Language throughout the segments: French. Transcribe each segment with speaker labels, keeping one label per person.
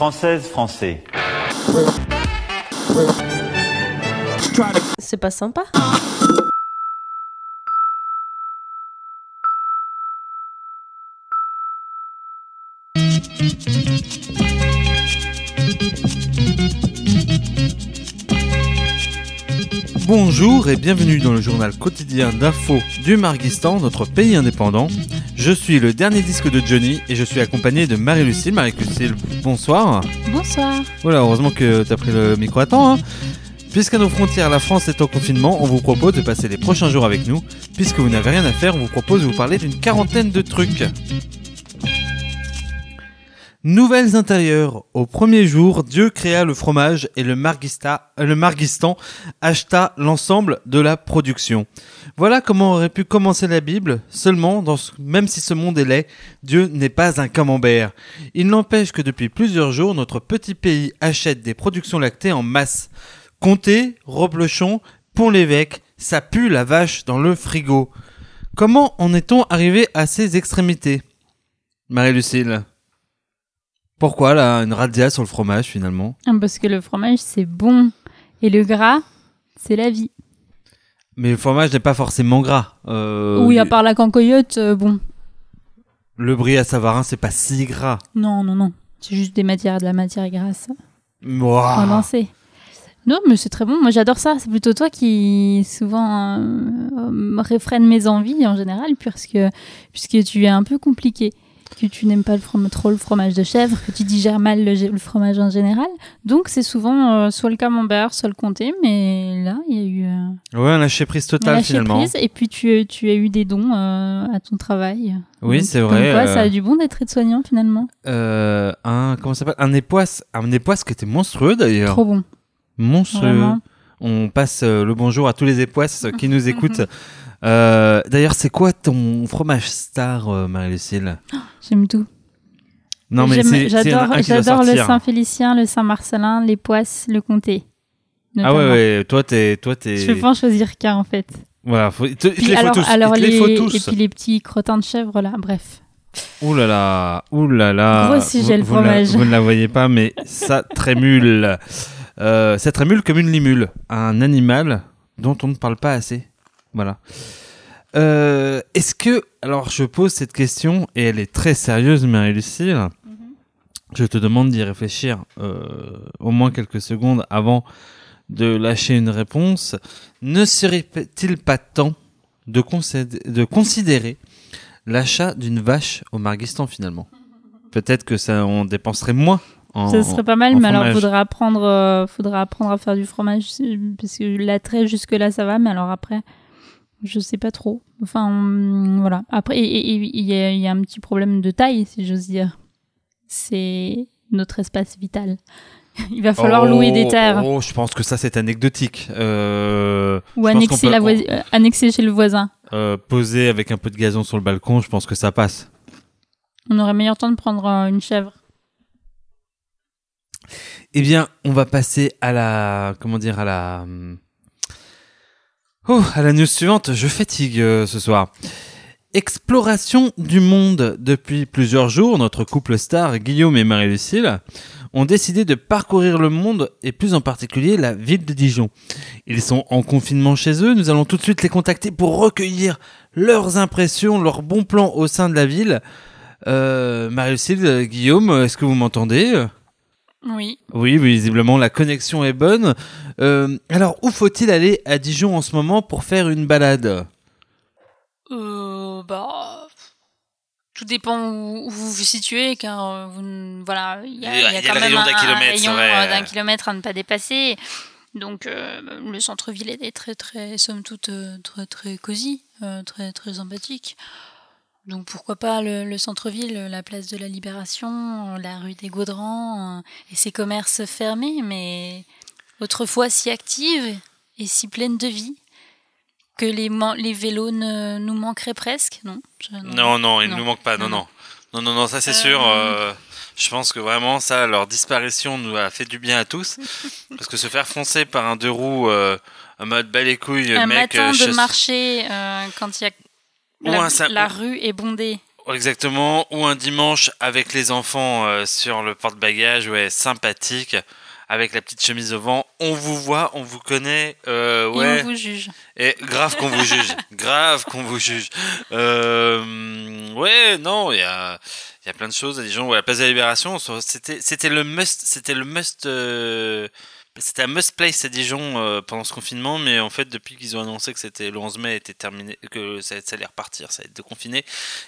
Speaker 1: Française, français.
Speaker 2: C'est pas sympa.
Speaker 3: Bonjour et bienvenue dans le journal quotidien d'info du Marguistan, notre pays indépendant. Je suis le dernier disque de Johnny et je suis accompagné de Marie-Lucille. Marie-Lucille, bonsoir.
Speaker 2: Bonsoir.
Speaker 3: Voilà, heureusement que tu as pris le micro à temps. Hein. Puisqu'à nos frontières, la France est en confinement, on vous propose de passer les prochains jours avec nous. Puisque vous n'avez rien à faire, on vous propose de vous parler d'une quarantaine de trucs. Nouvelles intérieures. Au premier jour, Dieu créa le fromage et le, Marguista, euh, le Marguistan acheta l'ensemble de la production. Voilà comment aurait pu commencer la Bible. Seulement, même si ce monde est laid, Dieu n'est pas un camembert. Il n'empêche que depuis plusieurs jours, notre petit pays achète des productions lactées en masse. Comté, Roblochon, Pont-l'Évêque, ça pue la vache dans le frigo. Comment en est-on arrivé à ces extrémités? Marie-Lucille pourquoi là, une razzia sur le fromage finalement?
Speaker 4: Ah, Parce que le fromage, c'est bon. Et le gras, c'est la vie.
Speaker 3: Mais le fromage n'est pas forcément gras. Euh,
Speaker 4: oui, à part la cancoyote, euh, bon.
Speaker 3: Le brie à Savarin, c'est pas si gras.
Speaker 4: Non, non, non. C'est juste des matières, de la matière grasse
Speaker 3: Mouah.
Speaker 4: condensée. Non, mais c'est très bon. Moi, j'adore ça. C'est plutôt toi qui souvent euh, euh, réfrène mes envies en général, puisque, puisque tu es un peu compliqué. Que tu n'aimes pas le from- trop le fromage de chèvre, que tu digères mal le, le fromage en général. Donc, c'est souvent euh, soit le camembert, soit le comté. Mais là, il y a eu. euh,
Speaker 3: Ouais, un lâcher prise total
Speaker 4: lâcher
Speaker 3: finalement.
Speaker 4: prise. Et puis, tu, tu as eu des dons euh, à ton travail.
Speaker 3: Oui, c'est vrai.
Speaker 4: quoi,
Speaker 3: euh,
Speaker 4: ça a du bon d'être aide-soignant finalement.
Speaker 3: un comment ça s'appelle? Un époisse, un époisse qui était monstrueux d'ailleurs.
Speaker 4: Trop bon.
Speaker 3: Monstrueux.
Speaker 4: Vraiment.
Speaker 3: On passe euh, le bonjour à tous les époisses qui nous écoutent. Euh, d'ailleurs, c'est quoi ton fromage star, euh, Marie-Lucille
Speaker 4: J'aime tout.
Speaker 3: Non, mais
Speaker 4: J'adore, le. Saint-Félicien, le Saint-Marcelin, les poisses, le comté.
Speaker 3: Ah ouais, ouais. Toi, t'es, toi, t'es.
Speaker 4: Je peux pas en choisir qu'un en fait.
Speaker 3: Voilà, faut, te,
Speaker 4: Puis
Speaker 3: les faut
Speaker 4: alors,
Speaker 3: tous.
Speaker 4: alors
Speaker 3: il te les,
Speaker 4: les,
Speaker 3: faut
Speaker 4: et puis les petits crottins de chèvre là, bref.
Speaker 3: Ouh là là, ouh là là.
Speaker 4: Gros sujet, le
Speaker 3: vous, vous la-
Speaker 4: fromage.
Speaker 3: Vous ne la voyez pas, mais ça trémule. Euh, ça trémule comme une limule, un animal dont on ne parle pas assez. Voilà. Euh, Est-ce que, alors je pose cette question et elle est très sérieuse, Marie-Lucille. Je te demande d'y réfléchir euh, au moins quelques secondes avant de lâcher une réponse. Ne serait-il pas temps de, de considérer l'achat d'une vache au Marguistan finalement? Peut-être que ça on dépenserait moins. En,
Speaker 4: Ça serait pas mal, mais alors faudra apprendre, euh, faudra apprendre à faire du fromage parce que l'attrait jusque là ça va, mais alors après, je sais pas trop. Enfin hum, voilà. Après, il y, a, il y a un petit problème de taille, si j'ose dire. C'est notre espace vital. Il va falloir
Speaker 3: Oh,
Speaker 4: louer des terres
Speaker 3: Oh, je pense que ça c'est anecdotique. Euh,
Speaker 4: ou annexer,
Speaker 3: peut-
Speaker 4: la euh, annexer chez le voisin.
Speaker 3: euh, poser avec un peu de gazon sur le balcon, je pense que ça passe.
Speaker 4: On aurait meilleur temps de prendre une chèvre.
Speaker 3: Eh bien, on va passer à la, comment dire, à la, oh, à la news suivante. Je fatigue euh, ce soir. Exploration du monde. Depuis plusieurs jours, notre couple star, Guillaume et Marie-Lucille, ont décidé de parcourir le monde et plus en particulier la ville de Dijon. Ils sont en confinement chez eux. Nous allons tout de suite les contacter pour recueillir leurs impressions, leurs bons plans au sein de la ville. Euh, Marie-Lucille, Guillaume, est-ce que vous m'entendez?
Speaker 4: Oui.
Speaker 3: oui, visiblement la connexion est bonne. Euh, alors, où faut-il aller à Dijon en ce moment pour faire une balade?
Speaker 5: Euh, bah, tout dépend où, où vous vous situez, car euh, vous, voilà, il y
Speaker 3: y
Speaker 5: y a
Speaker 3: il y a
Speaker 5: quand même un,
Speaker 3: d'un kilomètre,
Speaker 5: euh, d'un kilomètre à ne pas dépasser. Donc, euh, le centre-ville est très, très, somme toute, très, très cosy, très, très sympathique. Donc, pourquoi pas le, le centre-ville, la place de la Libération, la rue des Gaudrans euh, et ses commerces fermés, mais autrefois si active et si pleine de vie que les, vélos ne nous manqueraient presque, non? Je-
Speaker 3: Non, non, il ne nous manque pas, non,
Speaker 5: Non,
Speaker 3: non. Non, non, ça c'est
Speaker 5: Euh,
Speaker 3: sûr. euh, je pense que vraiment, ça, leur disparition nous a fait du bien à tous. parce que se faire foncer par un deux roues euh, en mode bas les couilles,
Speaker 5: Un
Speaker 3: mec.
Speaker 5: matin de
Speaker 3: je-
Speaker 5: marché, quand il y a la,
Speaker 3: un
Speaker 5: la rue est bondée.
Speaker 3: Exactement, ou un dimanche avec les enfants euh, sur le porte-bagages, ouais, sympathique, avec la petite chemise au vent. On vous voit, on vous connaît, euh, ouais.
Speaker 5: Et on vous juge.
Speaker 3: Et grave qu'on vous juge, grave qu'on vous juge. Euh, ouais, non, il y a, il y a plein de choses. Des gens, ouais, la place de la Libération, c'était, c'était le must, c'était le must. C'était un must place à Dijon euh, pendant ce confinement, mais en fait, depuis qu'ils ont annoncé que c'était le 11 mai était terminé, que ça, ça allait repartir, ça allait être déconfiné,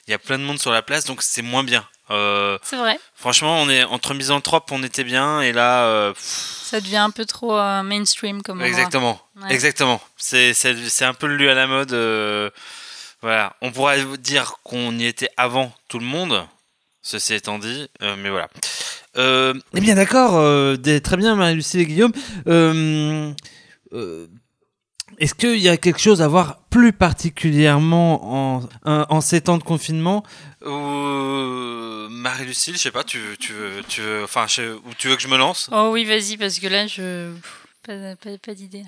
Speaker 3: il y a plein de monde sur la place, donc c'est moins bien. Euh,
Speaker 5: C'est vrai.
Speaker 3: franchement, on est entre misanthropes, on était bien, et là, euh,
Speaker 5: Ça devient un peu trop mainstream comme
Speaker 3: exactement,
Speaker 5: Ouais.
Speaker 3: exactement. C'est un peu le lieu à la mode. voilà, on pourrait dire qu'on y était avant tout le monde. Ceci étant dit, euh, mais voilà. Euh, eh bien d'accord, euh, très bien Marie-Lucie et Guillaume. Euh, euh, Est-ce qu'il y a quelque chose à voir plus particulièrement en, en, en ces temps de confinement? Euh, Marie-Lucille, je sais pas, tu, veux- tu, veux- tu, veux- enfin, je- ou tu veux que je me lance?
Speaker 5: Oh oui, vas-y, parce que là, je. Pas, pas, pas d'idée.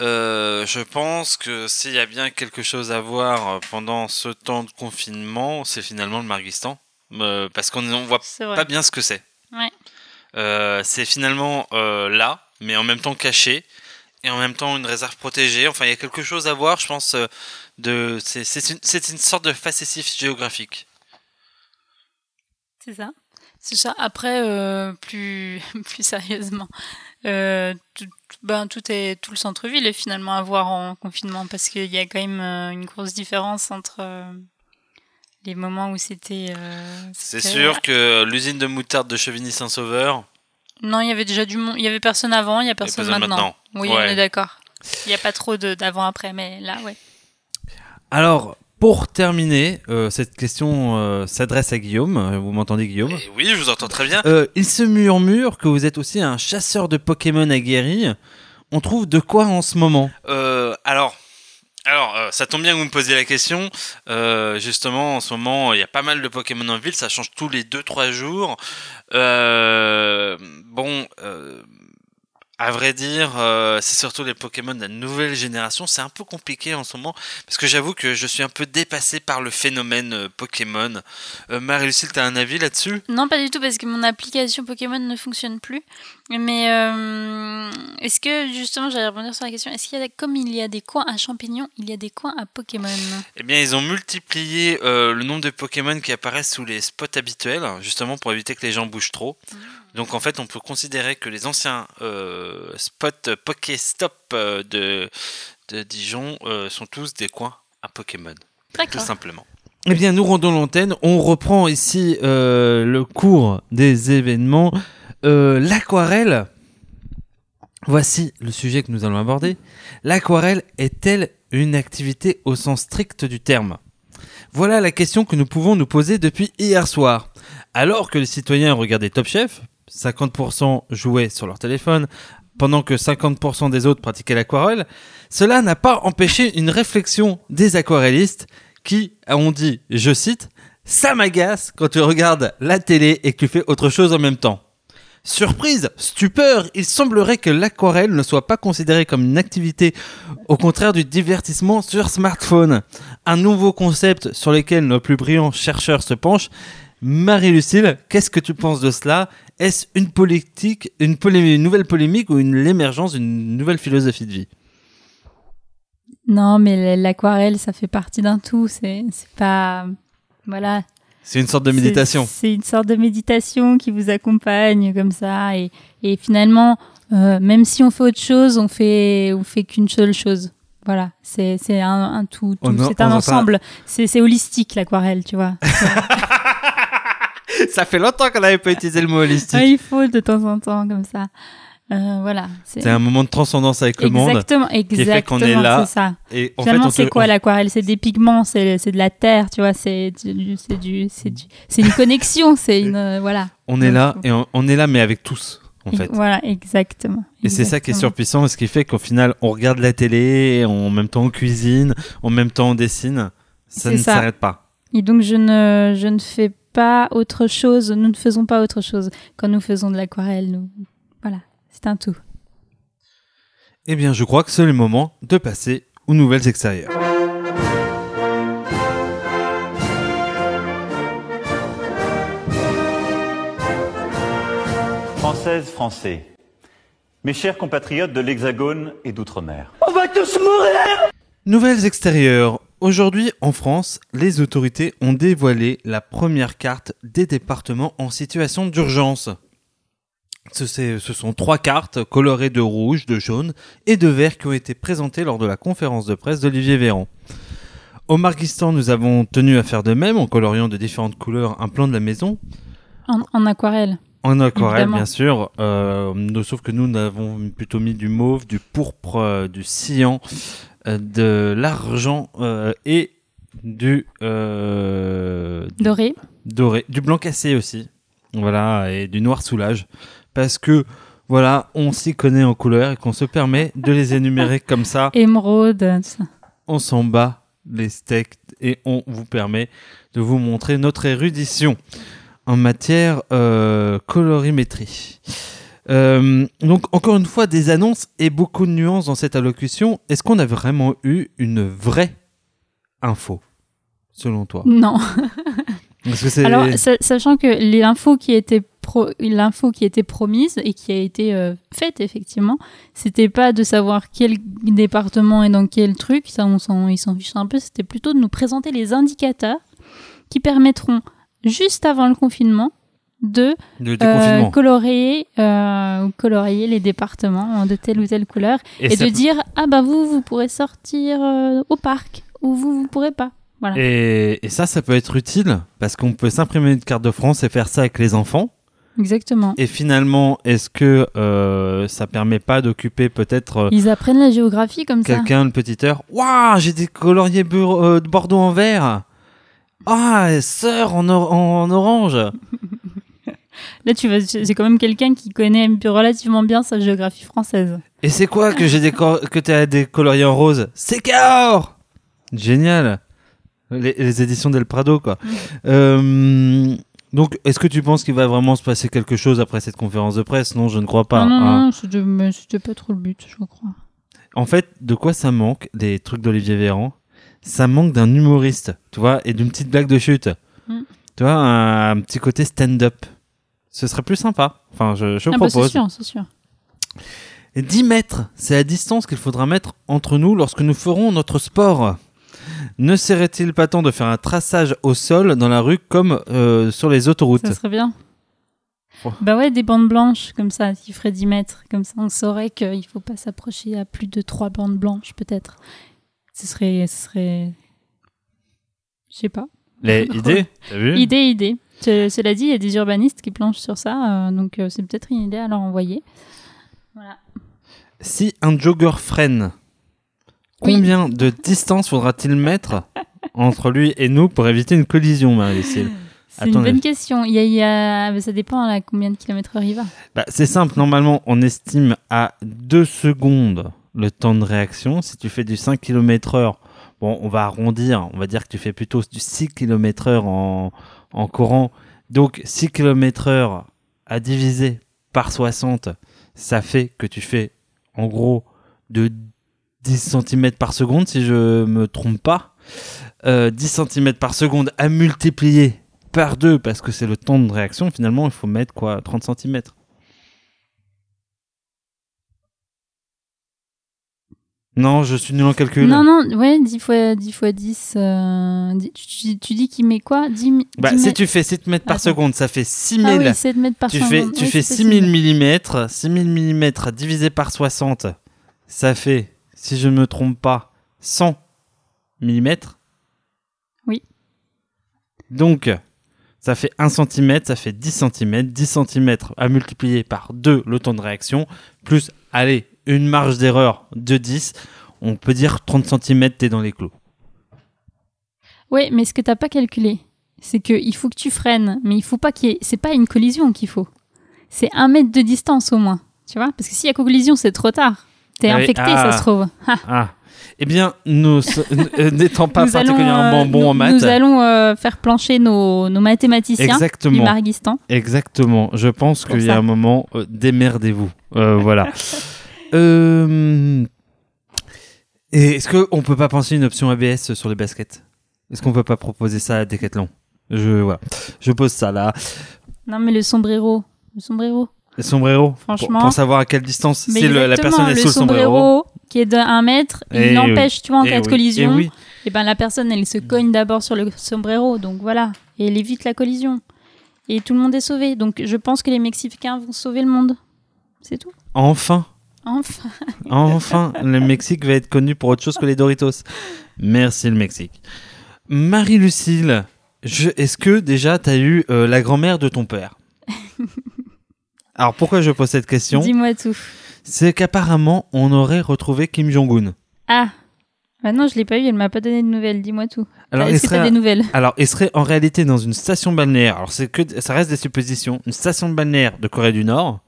Speaker 3: Euh, je pense que s'il y a bien quelque chose à voir pendant ce temps de confinement, c'est finalement le Marguistan. Euh, parce qu'on ne voit pas bien ce que c'est.
Speaker 5: Ouais.
Speaker 3: Euh, c'est finalement euh, là, mais en même temps caché, et en même temps une réserve protégée. Enfin, il y a quelque chose à voir, je pense. euh, de, c'est, une, une sorte de facétif géographique.
Speaker 5: C'est ça. C'est ça. Après, plus, plus sérieusement, euh, tout, ben, tout, est, tout le centre-ville est finalement à voir en confinement parce qu'il y a quand même euh, une grosse différence entre euh, les moments où c'était. euh,
Speaker 3: C'est sûr que l'usine de moutarde de Chevigny-Saint-Sauveur,
Speaker 5: Non, il y avait déjà du monde. Il y avait personne avant, il y a personne,
Speaker 3: personne
Speaker 5: maintenant.
Speaker 3: maintenant.
Speaker 5: Oui,
Speaker 3: Ouais.
Speaker 5: on est d'accord. Il n'y a pas trop de- d'avant-après, mais là, ouais.
Speaker 3: Alors, pour terminer, euh, cette question euh, s'adresse à Guillaume. Vous m'entendez, Guillaume
Speaker 1: oui, je vous entends très bien.
Speaker 3: Euh, Il se murmure que vous êtes aussi un chasseur de Pokémon aguerri. On trouve de quoi en ce moment?
Speaker 1: Euh, alors, alors euh, ça tombe bien que vous me posiez la question. Euh, justement, en ce moment, il y a pas mal de Pokémon en ville. Ça change tous les 2-3 jours. Euh, bon, à vrai dire, euh, c'est surtout les Pokémon de la nouvelle génération. C'est un peu compliqué en ce moment parce que j'avoue que je suis un peu dépassé par le phénomène euh, Pokémon. Euh, Marie-Lucille, t'as un avis là-dessus?
Speaker 5: Non, pas du tout, parce que mon application Pokémon ne fonctionne plus. Mais euh, est-ce que, justement, j'allais rebondir sur la question, est-ce qu'il y a, comme il y a des coins à champignons, il y a des coins à Pokémon?
Speaker 1: Eh bien, ils ont multiplié le nombre de Pokémon qui apparaissent sous les spots habituels, justement pour éviter que les gens bougent trop. Donc, en fait, on peut considérer que les anciens euh, spots Pokéstop euh, de, de Dijon euh, sont tous des coins à Pokémon, tout simplement.
Speaker 3: Eh bien, nous rendons l'antenne. On reprend ici euh, le cours des événements. Euh, L'aquarelle. Voici le sujet que nous allons aborder. L'aquarelle est-elle une activité au sens strict du terme? Voilà la question que nous pouvons nous poser depuis hier soir. Alors que les citoyens regardaient Top Chef, 50% jouaient sur leur téléphone, pendant que 50% des autres pratiquaient l'aquarelle, cela n'a pas empêché une réflexion des aquarellistes qui ont dit, je cite, ça m'agace quand tu regardes la télé et que tu fais autre chose en même temps. Surprise, stupeur, il semblerait que l'aquarelle ne soit pas considérée comme une activité, au contraire du divertissement sur smartphone. Un nouveau concept sur lequel nos plus brillants chercheurs se penchent. Marie-Lucille, qu'est-ce que tu penses de cela? Est-ce une politique, une, polé- une nouvelle polémique ou une l'émergence d'une nouvelle philosophie de vie?
Speaker 4: Non, mais l'aquarelle, ça fait partie d'un tout. C'est pas. Voilà.
Speaker 3: C'est une sorte de méditation.
Speaker 4: C'est une sorte de méditation qui vous accompagne comme ça. Et, et finalement, euh, même si on fait autre chose, on fait, on fait qu'une seule chose. Voilà, c'est c'est un, un tout, tout. C'est un ensemble. C'est holistique l'aquarelle, tu vois.
Speaker 3: Ça fait longtemps qu'on n'avait pas utilisé le mot holistique.
Speaker 4: Ouais, il faut de temps en temps comme ça. Euh, voilà.
Speaker 3: C'est un moment de transcendance avec le monde.
Speaker 4: exactement, exactement. C'est ça.
Speaker 3: Et en
Speaker 4: Finalement, c'est
Speaker 3: te-
Speaker 4: quoi l'aquarelle? C'est des pigments, c'est de la terre, tu vois. C'est du, c'est du, c'est du, c'est une connexion, c'est une, euh, voilà.
Speaker 3: On est là et on, on est là, mais avec tous, en fait.
Speaker 4: Voilà, exactement.
Speaker 3: Et c'est ça qui est surpuissant, ce qui fait qu'au final, on regarde la télé, en même temps on cuisine, en même temps on dessine. Ça ne s'arrête pas.
Speaker 4: Et donc je ne, je ne fais pas autre chose, nous ne faisons pas autre chose quand nous faisons de l'aquarelle. Nous... Voilà, c'est un tout.
Speaker 3: Eh bien, je crois que c'est le moment de passer aux nouvelles extérieures.
Speaker 2: Françaises, Français, mes chers compatriotes de l'Hexagone et d'Outre-mer.
Speaker 3: On va tous mourir Nouvelles extérieures. Aujourd'hui, en France, les autorités ont dévoilé la première carte des départements en situation d'urgence. Ce, sont trois cartes colorées de rouge, de jaune et de vert qui ont été présentées lors de la conférence de presse d'Olivier Véran. Au Marguistan, nous avons tenu à faire de même en coloriant de différentes couleurs un plan de la maison.
Speaker 4: En, en aquarelle.
Speaker 3: En aquarelle,
Speaker 4: Évidemment.
Speaker 3: bien sûr. Euh, sauf que nous, nous avons plutôt mis du mauve, du pourpre, euh, du cyan, de l'argent euh, et du euh, du
Speaker 4: Doré.
Speaker 3: doré, du blanc cassé aussi. Voilà, et du noir soulage. Parce que, voilà, on s'y connaît en couleur et qu'on se permet de les énumérer comme ça.
Speaker 4: Émeraude.
Speaker 3: On s'en bat les steaks et on vous permet de vous montrer notre érudition en matière euh, colorimétrie. Euh, donc encore une fois des annonces et beaucoup de nuances dans cette allocution. Est-ce qu'on a vraiment eu une vraie info selon toi?
Speaker 4: Non.
Speaker 3: Parce que c'est
Speaker 4: Alors, sa- sachant que l'info qui était l'info qui était promise et qui a été euh, faite effectivement, c'était pas de savoir quel département est dans quel truc, ça on s'en ils s'en fichent un peu, c'était plutôt de nous présenter les indicateurs qui permettront juste avant le confinement de euh, colorier euh, colorier les départements de telle ou telle couleur et, de
Speaker 3: peut-
Speaker 4: dire ah bah vous vous pourrez sortir euh, au parc ou vous vous pourrez pas. Voilà.
Speaker 3: et, et ça, ça peut être utile parce qu'on peut s'imprimer une carte de France et faire ça avec les enfants.
Speaker 4: Exactement.
Speaker 3: Et finalement, est-ce que euh, ça permet pas d'occuper peut-être euh,
Speaker 4: Ils apprennent la géographie comme ça.
Speaker 3: quelqu'un une petite heure Waouh, j'ai des coloriers euh, de Bordeaux en vert. Ah, sœur en, or- en orange.
Speaker 4: Là, tu vas, c'est quand même quelqu'un qui connaît relativement bien sa géographie française.
Speaker 3: Et c'est quoi que j'ai que t'as des coloriers en rose? C'est Cahors Génial. Les, les éditions Del Prado, quoi. Euh, donc, est-ce que tu penses qu'il va vraiment se passer quelque chose après cette conférence de presse? Non, je ne crois pas.
Speaker 4: non, non,
Speaker 3: hein.
Speaker 4: non, c'était, pas trop le but, je crois.
Speaker 3: En fait, de quoi ça manque des trucs d'Olivier Véran? Ça manque d'un humoriste, tu vois, et d'une petite blague de chute.
Speaker 4: Mm.
Speaker 3: Tu vois, un, un petit côté stand-up. Ce serait plus sympa. Enfin, je, je
Speaker 4: Ah bah, c'est
Speaker 3: propose.
Speaker 4: sûr, c'est sûr.
Speaker 3: Et 10 mètres, c'est la distance qu'il faudra mettre entre nous lorsque nous ferons notre sport. Ne serait-il pas temps de faire un traçage au sol dans la rue comme euh, sur les autoroutes?
Speaker 4: Ça serait bien.
Speaker 3: Oh.
Speaker 4: Bah ouais, des bandes blanches comme ça, qui feraient 10 mètres. Comme ça, on saurait qu'il faut pas s'approcher à plus de 3 bandes blanches, peut-être. Ce serait. Ce serait... Je sais pas.
Speaker 3: Les idées T'as vu?
Speaker 4: Idée, idée. Ce- Cela dit, il y a des urbanistes qui planchent sur ça, euh, donc euh, c'est peut-être une idée à leur envoyer. Voilà.
Speaker 3: Si un jogger freine,
Speaker 4: Oui.
Speaker 3: combien de distance faudra-t-il mettre entre lui et nous pour éviter une collision, Marie-Lucille
Speaker 4: C'est une bonne question. Il y a, il y a- bah, Ça dépend à combien de kilomètres heure il va.
Speaker 3: Bah, C'est simple, normalement on estime à 2 secondes le temps de réaction. Si tu fais du 5 km heure, bon on va arrondir, on va dire que tu fais plutôt du 6 km heure en, en courant. Donc 6 km heure à diviser par 60, ça fait que tu fais en gros de 10 cm par seconde si je me trompe pas. Euh, 10 cm par seconde à multiplier par 2 parce que c'est le temps de réaction. Finalement, il faut mettre quoi 30 cm. Non, je suis nul en calcul.
Speaker 4: Non, non, ouais, 10 fois 10. Fois 10 euh, tu, tu dis qu'il met quoi? 10, mi-
Speaker 3: Bah,
Speaker 4: 10
Speaker 3: si tu fais 7 mètres par
Speaker 4: Attends.
Speaker 3: seconde, ça fait 6000.
Speaker 4: Ah oui, 7 mètres par
Speaker 3: tu
Speaker 4: seconde.
Speaker 3: fais, tu
Speaker 4: Oui,
Speaker 3: fais
Speaker 4: c'est
Speaker 3: 6000
Speaker 4: possible.
Speaker 3: mm. 6000 mm divisé par 60, ça fait, si je ne me trompe pas, 100 mm.
Speaker 4: Oui.
Speaker 3: Donc, ça fait 1 cm, ça fait 10 cm. 10 cm à multiplier par 2 le temps de réaction, plus, allez, une marge d'erreur de 10. On peut dire 30 cm, t'es dans les clous.
Speaker 4: Oui, mais ce que t'as pas calculé, c'est qu'il faut que tu freines, mais il faut pas qu'il y ait... C'est pas une collision qu'il faut. C'est un mètre de distance au moins, tu vois Parce que s'il y a collision, c'est trop tard. T'es
Speaker 3: Ah
Speaker 4: infecté,
Speaker 3: ah.
Speaker 4: ça se trouve. Ah.
Speaker 3: Ah. Eh bien, nous, euh, n'étant pas
Speaker 4: Nous allons,
Speaker 3: particulièrement
Speaker 4: euh,
Speaker 3: bons
Speaker 4: nous-
Speaker 3: en maths.
Speaker 4: Nous allons euh, faire plancher nos, nos mathématiciens du
Speaker 3: Exactement.
Speaker 4: Marguistan.
Speaker 3: Exactement. Je pense qu'il y a un moment, euh, démerdez-vous. Voilà. Euh, Et est-ce qu'on peut pas penser une option ABS sur les baskets? Est-ce qu'on peut pas proposer ça à Decathlon? Je voilà. Je pose ça là.
Speaker 4: Non, mais le sombrero. Le sombrero.
Speaker 3: Le sombrero?
Speaker 4: Franchement.
Speaker 3: Pour, savoir à quelle distance.
Speaker 4: Mais
Speaker 3: si le- la personne est
Speaker 4: le
Speaker 3: sous le sombrero.
Speaker 4: qui est de 1 mètre,
Speaker 3: Eh
Speaker 4: il l'empêche, tu vois, en
Speaker 3: Eh
Speaker 4: cas de collision.
Speaker 3: eh oui.
Speaker 4: Et ben la personne, elle se cogne d'abord sur le sombrero, donc voilà, et elle évite la collision. Et tout le monde est sauvé. Donc je pense que les Mexicains vont sauver le monde. C'est tout.
Speaker 3: Enfin.
Speaker 4: Enfin.
Speaker 3: Enfin, le Mexique va être connu pour autre chose que les Doritos. Merci le Mexique. Marie-Lucille, je- est-ce que déjà tu as eu euh, la grand-mère de ton père? Alors pourquoi je pose cette question?
Speaker 4: Dis-moi tout.
Speaker 3: C'est qu'apparemment on aurait retrouvé Kim Jong-un.
Speaker 4: Ah. Bah non, je l'ai pas eu, elle m'a pas donné de nouvelles. Dis-moi tout.
Speaker 3: Alors, il
Speaker 4: Est-ce que des nouvelles?
Speaker 3: Alors, il serait en réalité dans une station balnéaire. Alors, c'est que ça reste des suppositions. Une station balnéaire de Corée du Nord.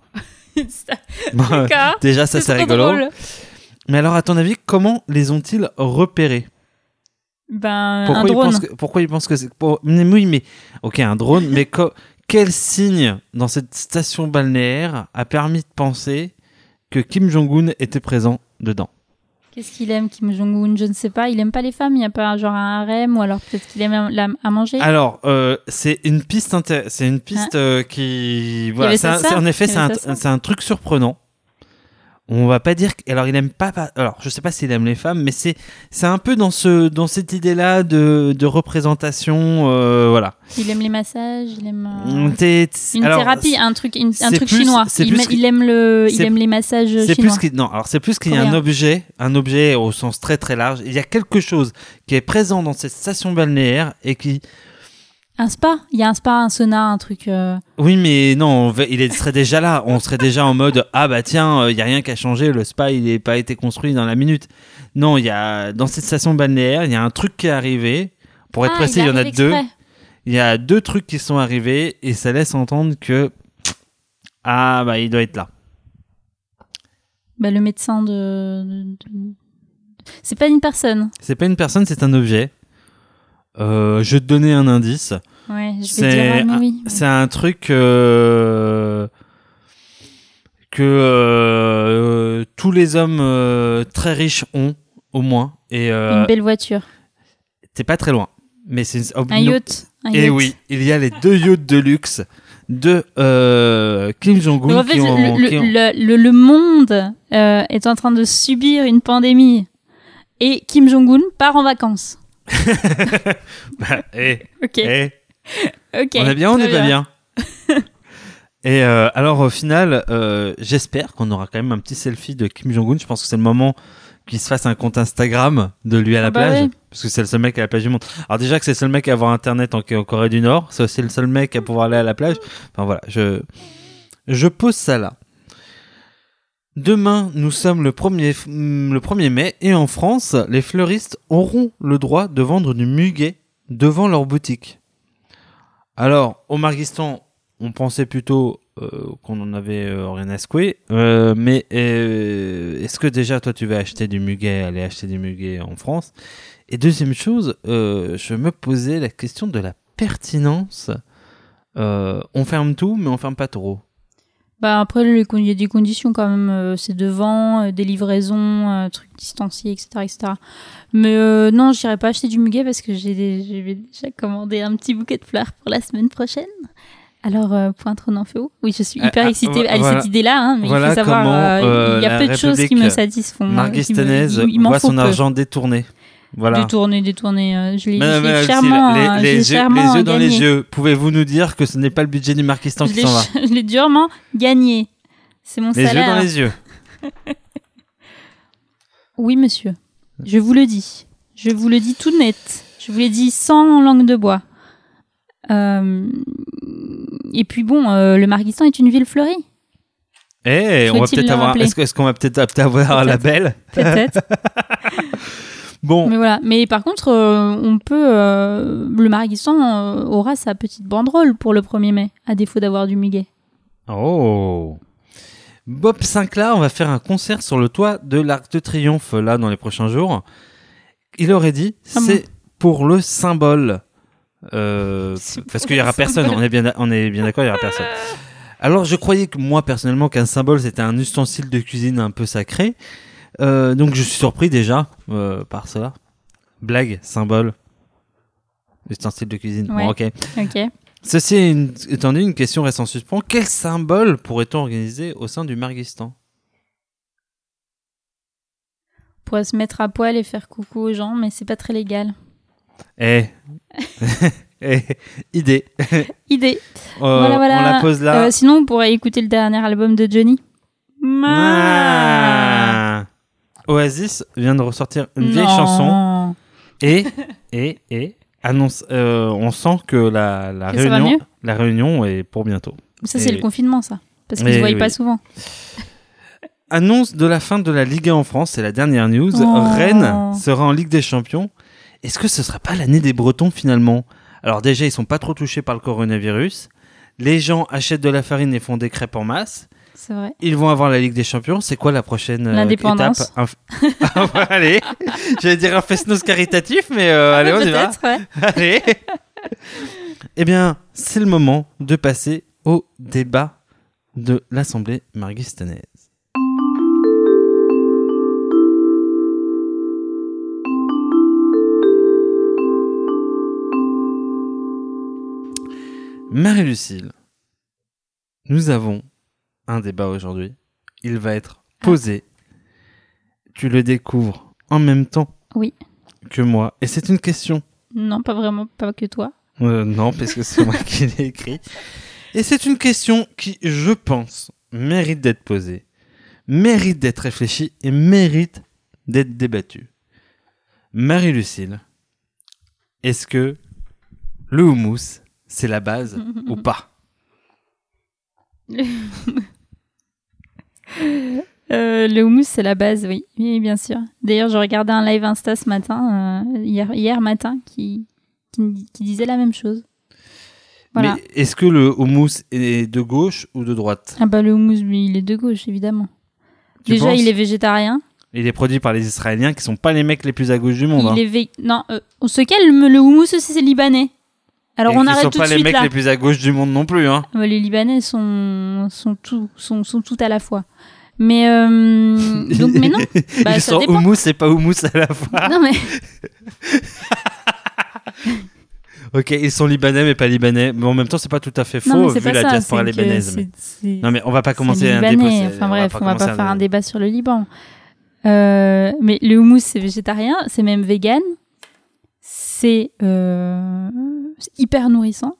Speaker 3: Bon,
Speaker 4: D'accord.
Speaker 3: déjà, ça c'est rigolo.
Speaker 4: drôle.
Speaker 3: Mais alors, à ton avis, comment les ont-ils repérés?
Speaker 4: Ben,
Speaker 3: pourquoi,
Speaker 4: un
Speaker 3: ils pensent que, pourquoi ils pensent que c'est. pour- Oui, mais. Ok, un drone, mais co- quel signe dans cette station balnéaire a permis de penser que Kim Jong-un était présent dedans?
Speaker 4: Qu'est-ce qu'il aime, Kim Jong-un? Je ne sais pas. Il aime pas les femmes. Il n'y a pas genre un harem ou alors peut-être qu'il aime la- à manger?
Speaker 3: Alors, euh, c'est une piste, c'est une piste euh, qui, voilà, c'est en effet, c'est un, un truc surprenant. On va pas dire, que- alors il aime pas, pas- alors je sais pas s'il aime les femmes, mais c'est, c'est un peu dans ce, dans cette idée-là de, de représentation, euh, voilà.
Speaker 4: Il aime les massages. Il aime. euh,
Speaker 3: T'es-
Speaker 4: Une
Speaker 3: alors,
Speaker 4: thérapie, un truc, une- un truc
Speaker 3: plus-
Speaker 4: chinois. Il, aime le, il aime les massages chinois.
Speaker 3: plus non, alors c'est plus qu'il y a un objet, un objet au sens très très large. Il y a quelque chose qui est présent dans cette station balnéaire et qui,
Speaker 4: Un spa? Il y a un spa, un sauna, un truc. euh,
Speaker 3: oui, mais non, on il serait déjà là. On serait déjà en mode ah bah tiens, euh, il y a rien qui a changé. Le spa, il n'est pas été construit dans la minute. Non, il y a dans cette station balnéaire, il y a un truc qui est arrivé. Pour être
Speaker 4: ah,
Speaker 3: précis, il y en a deux. Il y a deux trucs qui sont arrivés et ça laisse entendre que ah bah il doit être là.
Speaker 4: Bah, le médecin de. de- de- C'est pas une personne.
Speaker 3: C'est pas une personne, c'est un objet. Euh, je vais te donner un indice.
Speaker 4: Ouais, je vais
Speaker 3: C'est
Speaker 4: dire. ah,
Speaker 3: un-
Speaker 4: oui.
Speaker 3: C'est un truc euh, que euh, tous les hommes très riches ont, au moins. Et
Speaker 4: Une belle voiture.
Speaker 3: t'es pas très loin. Mais c'est oh,
Speaker 4: Un yacht. Un
Speaker 3: Et
Speaker 4: yacht.
Speaker 3: oui, il y a les deux yachts de luxe de euh, Kim Jong-un
Speaker 4: Donc, en fait,
Speaker 3: qui ont,
Speaker 4: le,
Speaker 3: qui ont-
Speaker 4: le- le- le monde euh, est en train de subir une pandémie. Et Kim Jong-un part en vacances.
Speaker 3: Bah, eh,
Speaker 4: Ok.
Speaker 3: eh, on est bien, on
Speaker 4: très
Speaker 3: est pas bien. Et euh, alors au final, euh, j'espère qu'on aura quand même un petit selfie de Kim Jong-un. Je pense que c'est le moment qu'il se fasse un compte Instagram de lui à la
Speaker 4: Ah bah
Speaker 3: plage, parce que c'est le seul mec à la plage du monde. Alors déjà que c'est le seul mec à avoir internet en, en Corée du Nord, c'est aussi le seul mec à pouvoir aller à la plage. Enfin voilà, je je pose ça là. Demain, nous sommes le 1er, f- mm, le 1er mai et en France, les fleuristes auront le droit de vendre du muguet devant leur boutique. Alors, au Marguistan, on pensait plutôt euh, qu'on en avait euh, rien à secouer, euh, mais est-ce que déjà toi tu vas acheter du muguet, aller acheter du muguet en France? Et deuxième chose, je me posais la question de la pertinence. On ferme tout, mais on ferme pas trop.
Speaker 4: Bah après, il y a des conditions quand même. euh, c'est devant, euh, des livraisons, euh, trucs distanciés, etc. etc. Mais euh, non, j'irai pas acheter du muguet parce que j'ai déjà commandé un petit bouquet de fleurs pour la semaine prochaine. Alors, euh, point trop n'en fait où? Oui, je suis hyper
Speaker 3: ah,
Speaker 4: excitée à
Speaker 3: voilà.
Speaker 4: cette idée-là, hein, mais
Speaker 3: Voilà
Speaker 4: il faut savoir, euh, il y a peu de choses qui me satisfont.
Speaker 3: Marguistanaise voit son argent détourné. Voilà.
Speaker 4: Détourné, détourné. euh, je l'ai chèrement,
Speaker 3: les,
Speaker 4: euh,
Speaker 3: les yeux, les yeux dans les yeux. Pouvez-vous nous dire que ce n'est pas le budget du Marquistan qui s'en va
Speaker 4: je l'ai durement gagné. C'est mon
Speaker 3: Les yeux
Speaker 4: salaire.
Speaker 3: dans les yeux.
Speaker 4: Oui, monsieur. Je vous le dis. Je vous le dis tout net. Je vous l'ai dit sans langue de bois. Euh, Et puis bon, euh, le Marguistan est une ville fleurie.
Speaker 3: Eh, on va
Speaker 4: Faut-il
Speaker 3: peut-être
Speaker 4: le
Speaker 3: avoir.
Speaker 4: rappeler
Speaker 3: Est-ce qu'on va peut-être peut avoir un
Speaker 4: Peut-être.
Speaker 3: label
Speaker 4: Peut-être.
Speaker 3: Bon,
Speaker 4: Mais voilà. Mais par contre, euh, on peut. euh, le Marguistan euh, aura sa petite banderole pour le 1er mai, à défaut d'avoir du muguet.
Speaker 3: Oh Bob Sinclair va faire un concert sur le toit de l'Arc de Triomphe là dans les prochains jours. Il aurait dit
Speaker 4: Ah bon
Speaker 3: c'est pour le symbole. Euh, parce qu'il y aura personne, on est bien, on est bien d'accord, il y aura personne. Alors je croyais que moi personnellement qu'un symbole c'était un ustensile de cuisine un peu sacré. Euh, donc je suis surpris déjà euh, par cela. Blague, symbole, ustensile de cuisine. Bon,
Speaker 4: Ouais.
Speaker 3: ok.
Speaker 4: Ok.
Speaker 3: Ceci est une- étant dit, une question reste en suspens. Quel symbole pourrait-on organiser au sein du Marguistan
Speaker 4: On pourrait se mettre à poil et faire coucou aux gens, mais c'est pas très légal.
Speaker 3: Eh, Eh, idée.
Speaker 4: Idée.
Speaker 3: Euh,
Speaker 4: voilà, voilà.
Speaker 3: On la pose là.
Speaker 4: Euh, sinon, on pourrait écouter le dernier album de Johnny.
Speaker 3: Ah. Oasis vient de ressortir une vieille chanson et et et annonce. euh, on sent que la la
Speaker 4: Que
Speaker 3: réunion la réunion est pour bientôt.
Speaker 4: Ça, c'est le confinement, ça. Parce qu'ils
Speaker 3: Eh
Speaker 4: se voient
Speaker 3: oui.
Speaker 4: pas souvent.
Speaker 3: Annonce de la fin de la Ligue 1 en France, c'est la dernière news.
Speaker 4: Oh.
Speaker 3: Rennes sera en Ligue des Champions. Est-ce que ce sera pas l'année des Bretons finalement? Alors déjà, ils sont pas trop touchés par le coronavirus. Les gens achètent de la farine et font des crêpes en masse.
Speaker 4: C'est vrai.
Speaker 3: Ils vont avoir la Ligue des Champions. C'est quoi la prochaine euh,
Speaker 4: L'indépendance.
Speaker 3: étape Un Ah, Allez, j'allais dire un fest-noz caritatif, mais euh, allez, on y va.
Speaker 4: Ah, ouais.
Speaker 3: Allez. eh bien, c'est le moment de passer au débat de l'Assemblée marguistanaise. Marie-Lucille, nous avons un débat aujourd'hui. Il va être posé. Tu le découvres en même temps
Speaker 4: Oui.
Speaker 3: que moi. Et c'est une question.
Speaker 4: Non, pas vraiment, pas que toi.
Speaker 3: Euh, non, parce que c'est moi qui l'ai écrit. Et c'est une question qui, je pense, mérite d'être posée, mérite d'être réfléchie et mérite d'être débattue. Marie-Lucille, est-ce que le houmous, c'est la base ou pas?
Speaker 4: Euh, le houmous, c'est la base, oui. Oui, bien sûr. D'ailleurs, je regardais un live Insta ce matin, euh, hier, hier matin, qui, qui, qui disait la même chose. Voilà.
Speaker 3: Mais est-ce que le houmous est de gauche ou de droite?
Speaker 4: Ah bah le houmous, lui, il est de gauche, évidemment.
Speaker 3: Tu
Speaker 4: Déjà, il est végétarien.
Speaker 3: Il est produit par les Israéliens qui sont pas les mecs les plus à gauche du monde.
Speaker 4: Il
Speaker 3: hein.
Speaker 4: est vé- Non, euh, on se calme, le houmous aussi, c'est libanais. Alors
Speaker 3: Et
Speaker 4: on arrête
Speaker 3: sont
Speaker 4: tout
Speaker 3: pas
Speaker 4: de
Speaker 3: les
Speaker 4: suite
Speaker 3: mecs
Speaker 4: là.
Speaker 3: les plus à gauche du monde non plus. Hein.
Speaker 4: Les Libanais sont, sont, tout, sont, sont tout à la fois. Mais, euh, donc, mais non, bah,
Speaker 3: Ils
Speaker 4: ça
Speaker 3: sont
Speaker 4: dépend.
Speaker 3: houmous et pas houmous à la fois.
Speaker 4: Non, mais
Speaker 3: Ok, ils sont libanais mais pas libanais. Mais en même temps, c'est pas tout à fait faux vu
Speaker 4: pas
Speaker 3: la
Speaker 4: ça.
Speaker 3: diaspora libanaise. Non mais on va pas commencer un débat.
Speaker 4: Enfin bref, on va pas
Speaker 3: commencer
Speaker 4: faire un débat sur le Liban. Euh, mais le houmous, c'est végétarien, c'est même vegan. C'est euh, c'est hyper nourrissant.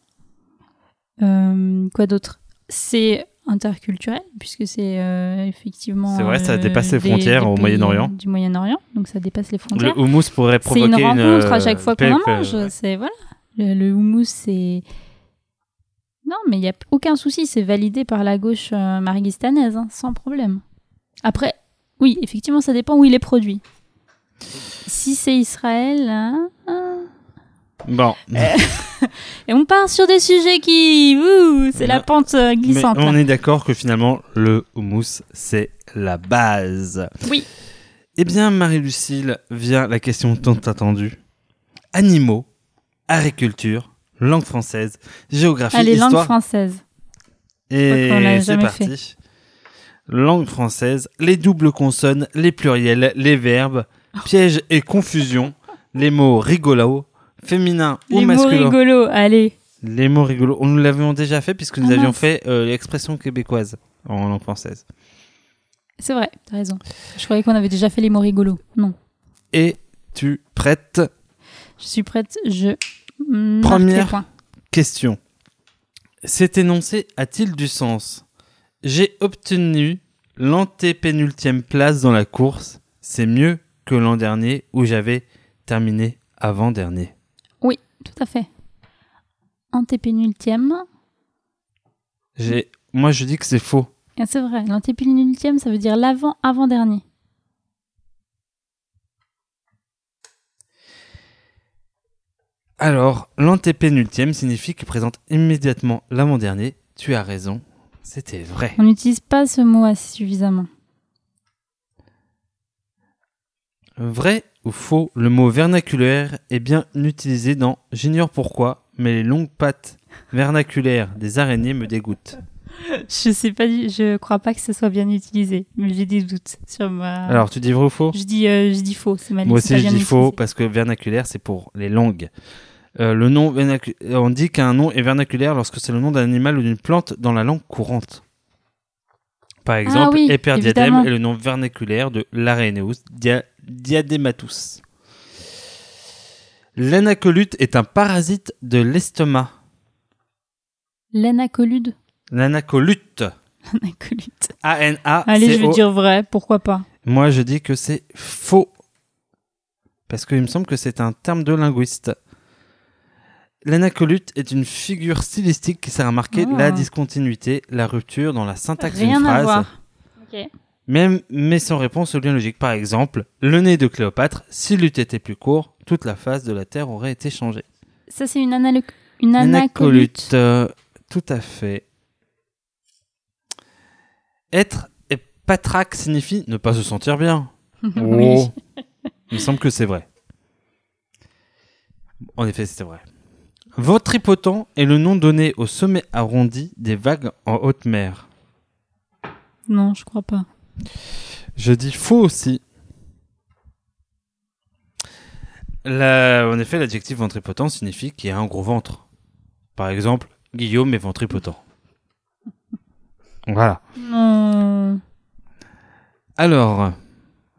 Speaker 4: Euh, quoi d'autre? C'est interculturel, puisque c'est euh, effectivement.
Speaker 3: C'est vrai, ça
Speaker 4: euh,
Speaker 3: dépasse les
Speaker 4: des-
Speaker 3: frontières
Speaker 4: des
Speaker 3: au Moyen-Orient.
Speaker 4: Du Moyen-Orient, donc ça dépasse les frontières.
Speaker 3: Le houmous pourrait
Speaker 4: C'est une
Speaker 3: provoquer
Speaker 4: rencontre à chaque fois qu'on en mange. C'est voilà, le, le houmous c'est non, mais il y a aucun souci, c'est validé par la gauche euh, marguistanaise, hein, sans problème. Après, oui, effectivement, ça dépend où il est produit. Si c'est Israël, hein, hein.
Speaker 3: Bon,
Speaker 4: et on part sur des sujets qui, c'est la pente euh,
Speaker 3: mais
Speaker 4: glissante.
Speaker 3: on
Speaker 4: là.
Speaker 3: est d'accord que finalement le houmous c'est la base.
Speaker 4: Oui.
Speaker 3: Eh bien, Marie-Lucille, vient la question tant attendue. Animaux, agriculture, langue française, géographie,
Speaker 4: Allez, langue
Speaker 3: histoire.
Speaker 4: française.
Speaker 3: Et c'est parti. Langue française, les doubles consonnes, les pluriels, les verbes, pièges et confusion, les mots rigolos, féminin ou
Speaker 4: Les mots
Speaker 3: masculin.
Speaker 4: rigolos, allez.
Speaker 3: Les mots rigolos. On nous l'avions déjà fait puisque nous
Speaker 4: Ah,
Speaker 3: avions
Speaker 4: mince.
Speaker 3: fait euh, l'expression québécoise en langue française.
Speaker 4: C'est vrai, t'as raison. Je croyais qu'on avait déjà fait les mots rigolos. Non.
Speaker 3: Et tu prêtes
Speaker 4: Je suis prête, je
Speaker 3: Première. question. Cet énoncé a-t-il du sens? J'ai obtenu l'antépénultième place dans la course. C'est mieux que l'an dernier où j'avais terminé avant-dernier.
Speaker 4: Tout à fait. Antépénultième.
Speaker 3: J'ai, moi je dis que c'est faux.
Speaker 4: Ah, C'est vrai, l'antépénultième, ça veut dire l'avant-avant-dernier.
Speaker 3: Alors, l'antépénultième signifie qu'il présente immédiatement l'avant-dernier. Tu as raison, c'était vrai.
Speaker 4: On n'utilise pas ce mot assez suffisamment.
Speaker 3: Vrai ou faux, le mot vernaculaire est bien utilisé dans J'ignore pourquoi, mais les longues pattes vernaculaires des araignées me dégoûtent.
Speaker 4: Je sais pas, je crois pas que ce soit bien utilisé, mais j'ai des doutes sur ma.
Speaker 3: Alors, tu dis vrai ou faux?
Speaker 4: Je dis, euh, je dis faux, c'est mal.
Speaker 3: Moi aussi je dis faux parce que vernaculaire c'est pour les langues. Euh, le nom vernacu- on dit qu'un nom est vernaculaire lorsque c'est le nom d'un animal ou d'une plante dans la langue courante. Par exemple,
Speaker 4: Ah oui,
Speaker 3: Éperdiadème
Speaker 4: évidemment.
Speaker 3: est le nom vernaculaire de l'Areneus dia- diadematus. L'anacolute est un parasite de l'estomac.
Speaker 4: L'anacolude.
Speaker 3: L'anacolute.
Speaker 4: Anacolute.
Speaker 3: A-N-A-C-O.
Speaker 4: Allez, je vais dire vrai, pourquoi pas.
Speaker 3: Moi, je dis que c'est faux. Parce qu'il me semble que c'est un terme de linguiste. L'anacolute est une figure stylistique qui sert à marquer
Speaker 4: Ah.
Speaker 3: la discontinuité, la rupture dans la syntaxe d'une
Speaker 4: Rien à
Speaker 3: phrase.
Speaker 4: voir. Ok.
Speaker 3: Même, mais sans réponse au lien logique. Par exemple, le nez de Cléopâtre, s'il eût été plus court, toute la face de la Terre aurait été changée.
Speaker 4: Ça, c'est une, analo- une anacolute.
Speaker 3: euh, tout à fait. Être et patraque signifie ne pas se sentir bien.
Speaker 4: oui.
Speaker 3: Oh. Il me semble que c'est vrai. En effet, c'était vrai. Ventripotent est le nom donné au sommet arrondi des vagues en haute mer.
Speaker 4: Non, je crois pas.
Speaker 3: Je dis faux aussi. La- en effet, l'adjectif ventripotent signifie qu'il a un gros ventre. Par exemple, Guillaume est ventripotent. Voilà.
Speaker 4: Non.
Speaker 3: Alors,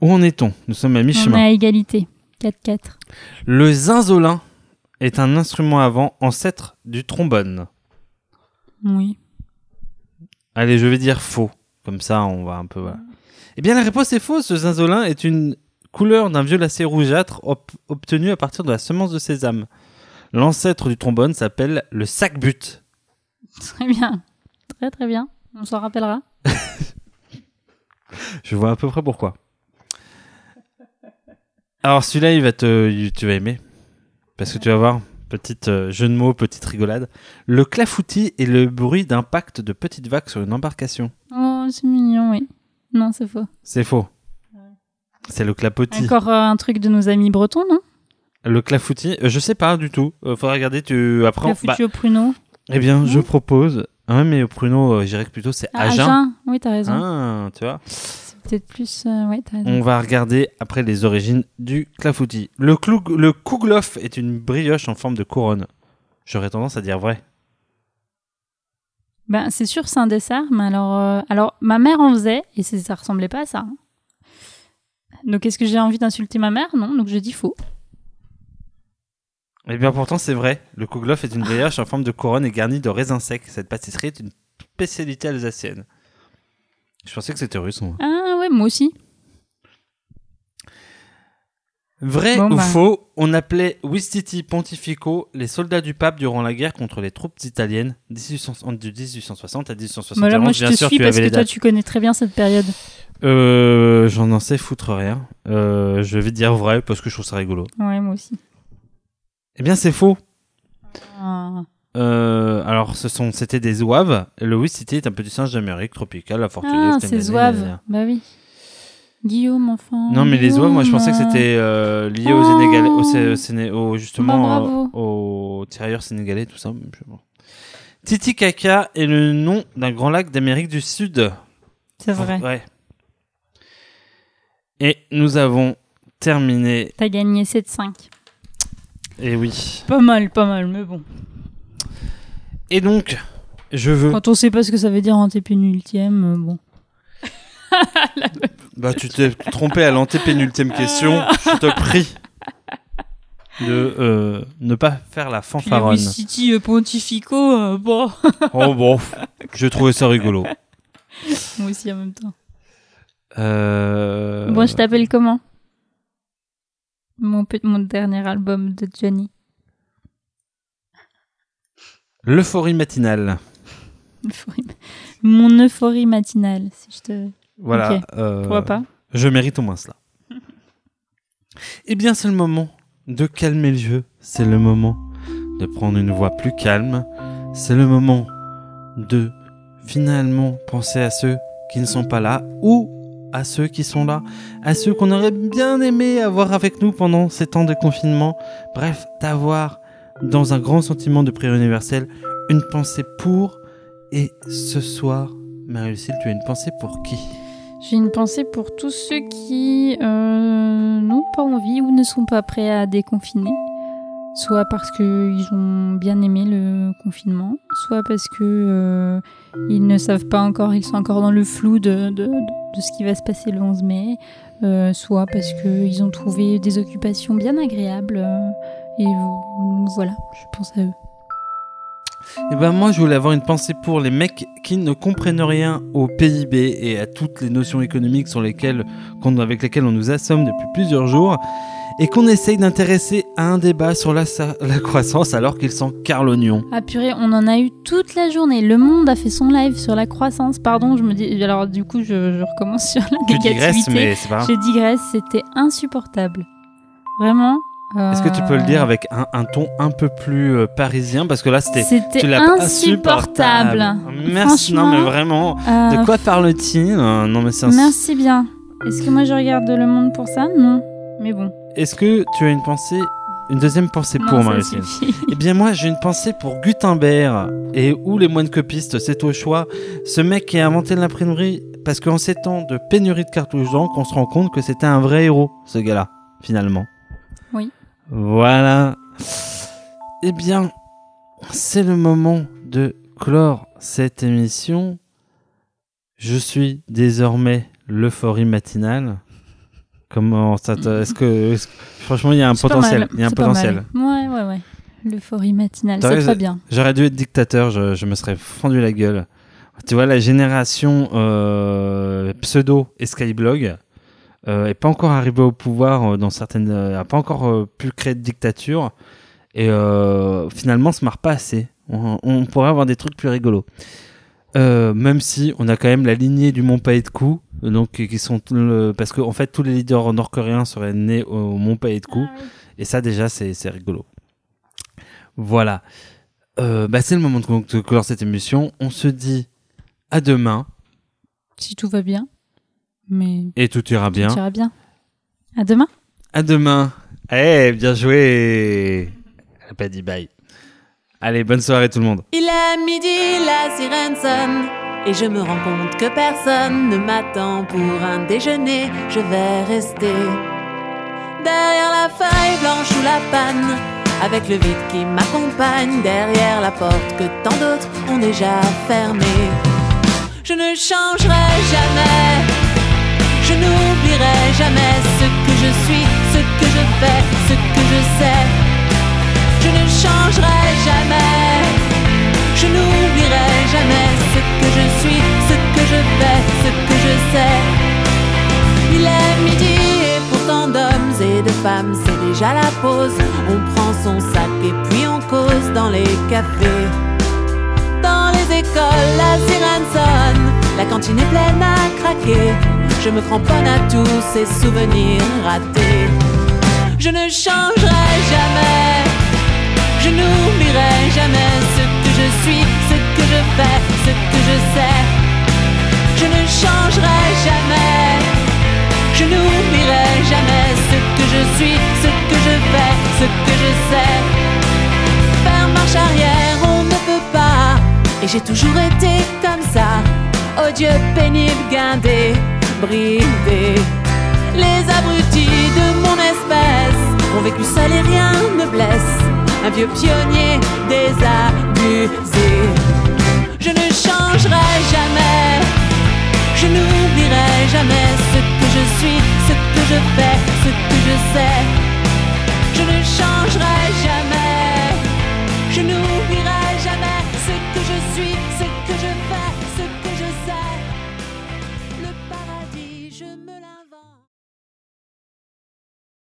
Speaker 3: où en est-on? Nous sommes à
Speaker 4: On est
Speaker 3: mi-chemin.
Speaker 4: à égalité. 4-4.
Speaker 3: Le zinzolin est un instrument avant ancêtre du trombone.
Speaker 4: Oui.
Speaker 3: Allez, je vais dire faux. Comme ça, on va un peu. voilà. Eh bien, la réponse est fausse. Le zinzolin est une couleur d'un violacé rougeâtre ob- obtenu à partir de la semence de sésame. L'ancêtre du trombone s'appelle le sac-but.
Speaker 4: Très bien. Très très bien. On s'en rappellera.
Speaker 3: Je vois à peu près pourquoi. Alors, celui-là, il va te, tu vas aimer. Parce que tu vas voir, petite euh, jeu de mots, petite rigolade. Le clafoutis est le bruit d'impact de petites vagues sur une embarcation.
Speaker 4: Oh, c'est mignon, oui. Non, c'est faux.
Speaker 3: C'est faux. C'est le clapotis.
Speaker 4: Encore euh, un truc de nos amis bretons, non?
Speaker 3: Le clafoutis, euh, je sais pas du tout. Euh, faudra regarder. Tu après.
Speaker 4: La
Speaker 3: on- bah,
Speaker 4: au pruneau.
Speaker 3: eh bien, je propose. Ah, mais au pruneau, euh, je dirais que plutôt c'est
Speaker 4: Ah,
Speaker 3: Agen.
Speaker 4: Agen. Oui, t'as raison.
Speaker 3: Ah, tu vois.
Speaker 4: C'est peut-être plus. ouais, t'as raison.
Speaker 3: On va regarder après les origines du clafoutis. Le, cloug- le kouglof est une brioche en forme de couronne. J'aurais tendance à dire vrai.
Speaker 4: Ben, c'est sûr, c'est un dessert, mais alors, euh, alors ma mère en faisait et ça ressemblait pas à ça. hein. Donc, est-ce que j'ai envie d'insulter ma mère? Non, donc je dis faux.
Speaker 3: Eh bien, pourtant, c'est vrai. Le kouglof est une brioche en forme de couronne et garnie de raisins secs. Cette pâtisserie est une spécialité alsacienne. Je pensais que c'était russe. moi.
Speaker 4: Ah ouais, moi aussi.
Speaker 3: Vrai
Speaker 4: Bon,
Speaker 3: ou
Speaker 4: bah.
Speaker 3: faux, on appelait Wistiti Pontifico les soldats du pape durant la guerre contre les troupes italiennes 1800 de 1860 à 1871.
Speaker 4: Voilà, moi je
Speaker 3: Bien
Speaker 4: te
Speaker 3: sûr,
Speaker 4: suis
Speaker 3: tu
Speaker 4: parce que toi tu connais très bien cette période.
Speaker 3: Euh, J'en en sais foutre rien. Euh, je vais dire vrai parce que je trouve ça rigolo.
Speaker 4: Ouais, moi aussi.
Speaker 3: Eh bien, c'est faux.
Speaker 4: Ah.
Speaker 3: Euh, alors, ce sont, c'était des zouaves. Le Wistiti est un petit singe d'Amérique tropicale, la fortune.
Speaker 4: Ah, c'est zouave. Bah oui. Guillaume, enfin.
Speaker 3: Non, mais les zouaves, moi, je pensais que c'était euh, lié aux
Speaker 4: Oh.
Speaker 3: Sénégalais, au, au Séné- au-
Speaker 4: Bah,
Speaker 3: justement euh, aux tirailleurs sénégalais, tout ça. Titicaca est le nom d'un grand lac d'Amérique du Sud.
Speaker 4: C'est vrai.
Speaker 3: Ouais. Et nous avons terminé.
Speaker 4: T'as gagné 7-5.
Speaker 3: Et oui.
Speaker 4: Pas mal, pas mal, mais bon.
Speaker 3: Et donc, je veux.
Speaker 4: Quand on sait pas ce que ça veut dire antépénultième, euh, bon.
Speaker 3: Bah, tu t'es trompé à l'antépénultième question. Je te prie de euh, ne pas faire la
Speaker 4: Puis les
Speaker 3: fanfaronne.
Speaker 4: City euh, Pontifico, euh, bon.
Speaker 3: Oh bon, j'ai trouvé ça rigolo.
Speaker 4: moi aussi en même temps.
Speaker 3: Euh...
Speaker 4: Bon, je t'appelle comment? Mon, mon dernier album de Johnny.
Speaker 3: L'euphorie matinale.
Speaker 4: Mon euphorie matinale, si je te.
Speaker 3: Voilà. Euh,
Speaker 4: Pourquoi pas
Speaker 3: Je mérite au moins cela. Eh bien, c'est le moment de calmer le jeu. C'est le moment de prendre une voix plus calme. C'est le moment de finalement penser à ceux qui ne sont pas là ou à ceux qui sont là, à ceux qu'on aurait bien aimé avoir avec nous pendant ces temps de confinement. Bref, d'avoir dans un grand sentiment de prière universelle une pensée pour. Et ce soir, Marie-Lucille, tu as une pensée pour qui?
Speaker 4: J'ai une pensée pour tous ceux qui euh, n'ont pas envie ou ne sont pas prêts à déconfiner. soit parce qu'ils ont bien aimé le confinement, soit parce que euh, ils ne savent pas encore, ils sont encore dans le flou de, de, ce qui va se passer le 11 mai, euh, soit parce qu'ils ont trouvé des occupations bien agréables. et voilà, je pense à eux.
Speaker 3: Et ben moi, je voulais avoir une pensée pour les mecs qui ne comprennent rien au PIB et à toutes les notions économiques sur lesquelles, avec lesquelles on nous assomme depuis plusieurs jours, et qu'on essaye d'intéresser à un débat sur la, la croissance alors qu'ils sont car l'oignon.
Speaker 4: Ah purée, on en a eu toute la journée. Le Monde a fait son live sur la croissance. Pardon, je me dis. Alors du coup, je, je recommence sur la
Speaker 3: Tu digresses,
Speaker 4: négativité.
Speaker 3: mais c'est pas.
Speaker 4: Je digresse, c'était insupportable. Vraiment.
Speaker 3: Est-ce que tu peux le
Speaker 4: euh,
Speaker 3: dire avec un, un ton un peu plus euh, parisien? Parce que là, c'était. Tu
Speaker 4: insupportable.
Speaker 3: Merci, non mais vraiment.
Speaker 4: euh,
Speaker 3: De quoi parle-t-il? Euh, Non mais c'est.
Speaker 4: Merci bien. Est-ce que moi je regarde Le Monde pour ça? Non. Mais bon.
Speaker 3: Est-ce que tu as une pensée, une deuxième pensée pour
Speaker 4: Non, suffit.
Speaker 3: Eh bien moi j'ai une pensée pour Gutenberg et ou les moines copistes, c'est au choix. Ce mec qui a inventé l'imprimerie parce qu'en ces temps de pénurie de cartouches d'encre, on se rend compte que c'était un vrai héros, ce gars-là, finalement. Voilà. Eh bien, c'est le moment de clore cette émission. Je suis désormais l'euphorie matinale. Comment ça te- Est-ce que, franchement il y a un potentiel, il y a un potentiel.
Speaker 4: Ouais, ouais, ouais. L'euphorie matinale, c'est très bien.
Speaker 3: J'aurais dû être dictateur, je, je me serais fendu la gueule. Tu vois, la génération euh, pseudo et Skyblog euh, est pas encore arrivée au pouvoir euh, dans certaines, euh, a pas encore euh, pu créer de dictature et euh, finalement, on se marre pas assez. On, on pourrait avoir des trucs plus rigolos. Euh, même si on a quand même la lignée du Mont de Cou, donc qui sont le- parce que en fait tous les leaders nord-coréens seraient nés au Mont de Cou. Et ça, déjà, c'est c'est rigolo. Voilà. Euh, bah, c'est le moment de, de clore cette émission. On se dit à demain
Speaker 4: Si tout va bien. Mais
Speaker 3: et tout ira bien.
Speaker 4: tout ira bien. À demain.
Speaker 3: À demain. Eh, bien joué. Elle pas dit bye. Allez, bonne soirée tout le monde.
Speaker 6: Il est midi, la sirène sonne. Et je me rends compte que personne ne m'attend pour un déjeuner. Je vais rester derrière la feuille blanche ou la panne. Avec le vide qui m'accompagne derrière la porte que tant d'autres ont déjà fermée. Je ne changerai jamais. Je n'oublierai jamais ce que je suis, ce que je fais, ce que je sais. Je ne changerai jamais. Je n'oublierai jamais ce que je suis, ce que je fais, ce que je sais. Il est midi et pourtant d'hommes et de femmes, c'est déjà la pause. On prend son sac et puis on cause dans les cafés. Dans les écoles, la sirène sonne, la cantine est pleine à craquer. Je me cramponne à tous ces souvenirs ratés. Je ne changerai jamais. Je n'oublierai jamais ce que je suis, ce que je fais, ce que je sais. Je ne changerai jamais. Je n'oublierai jamais ce que je suis, ce que je fais, ce que je sais. Faire marche arrière, on ne peut pas. Et j'ai toujours été comme ça. Odieux, pénible, guindé, Les abrutis de mon espèce ont vécu seul et rien ne blesse. Un vieux pionnier désabusé. Je ne changerai jamais. Je n'oublierai jamais ce que je suis, ce que je fais, ce que je sais. Je ne changerai jamais. Je n'oublierai jamais ce que je suis, ce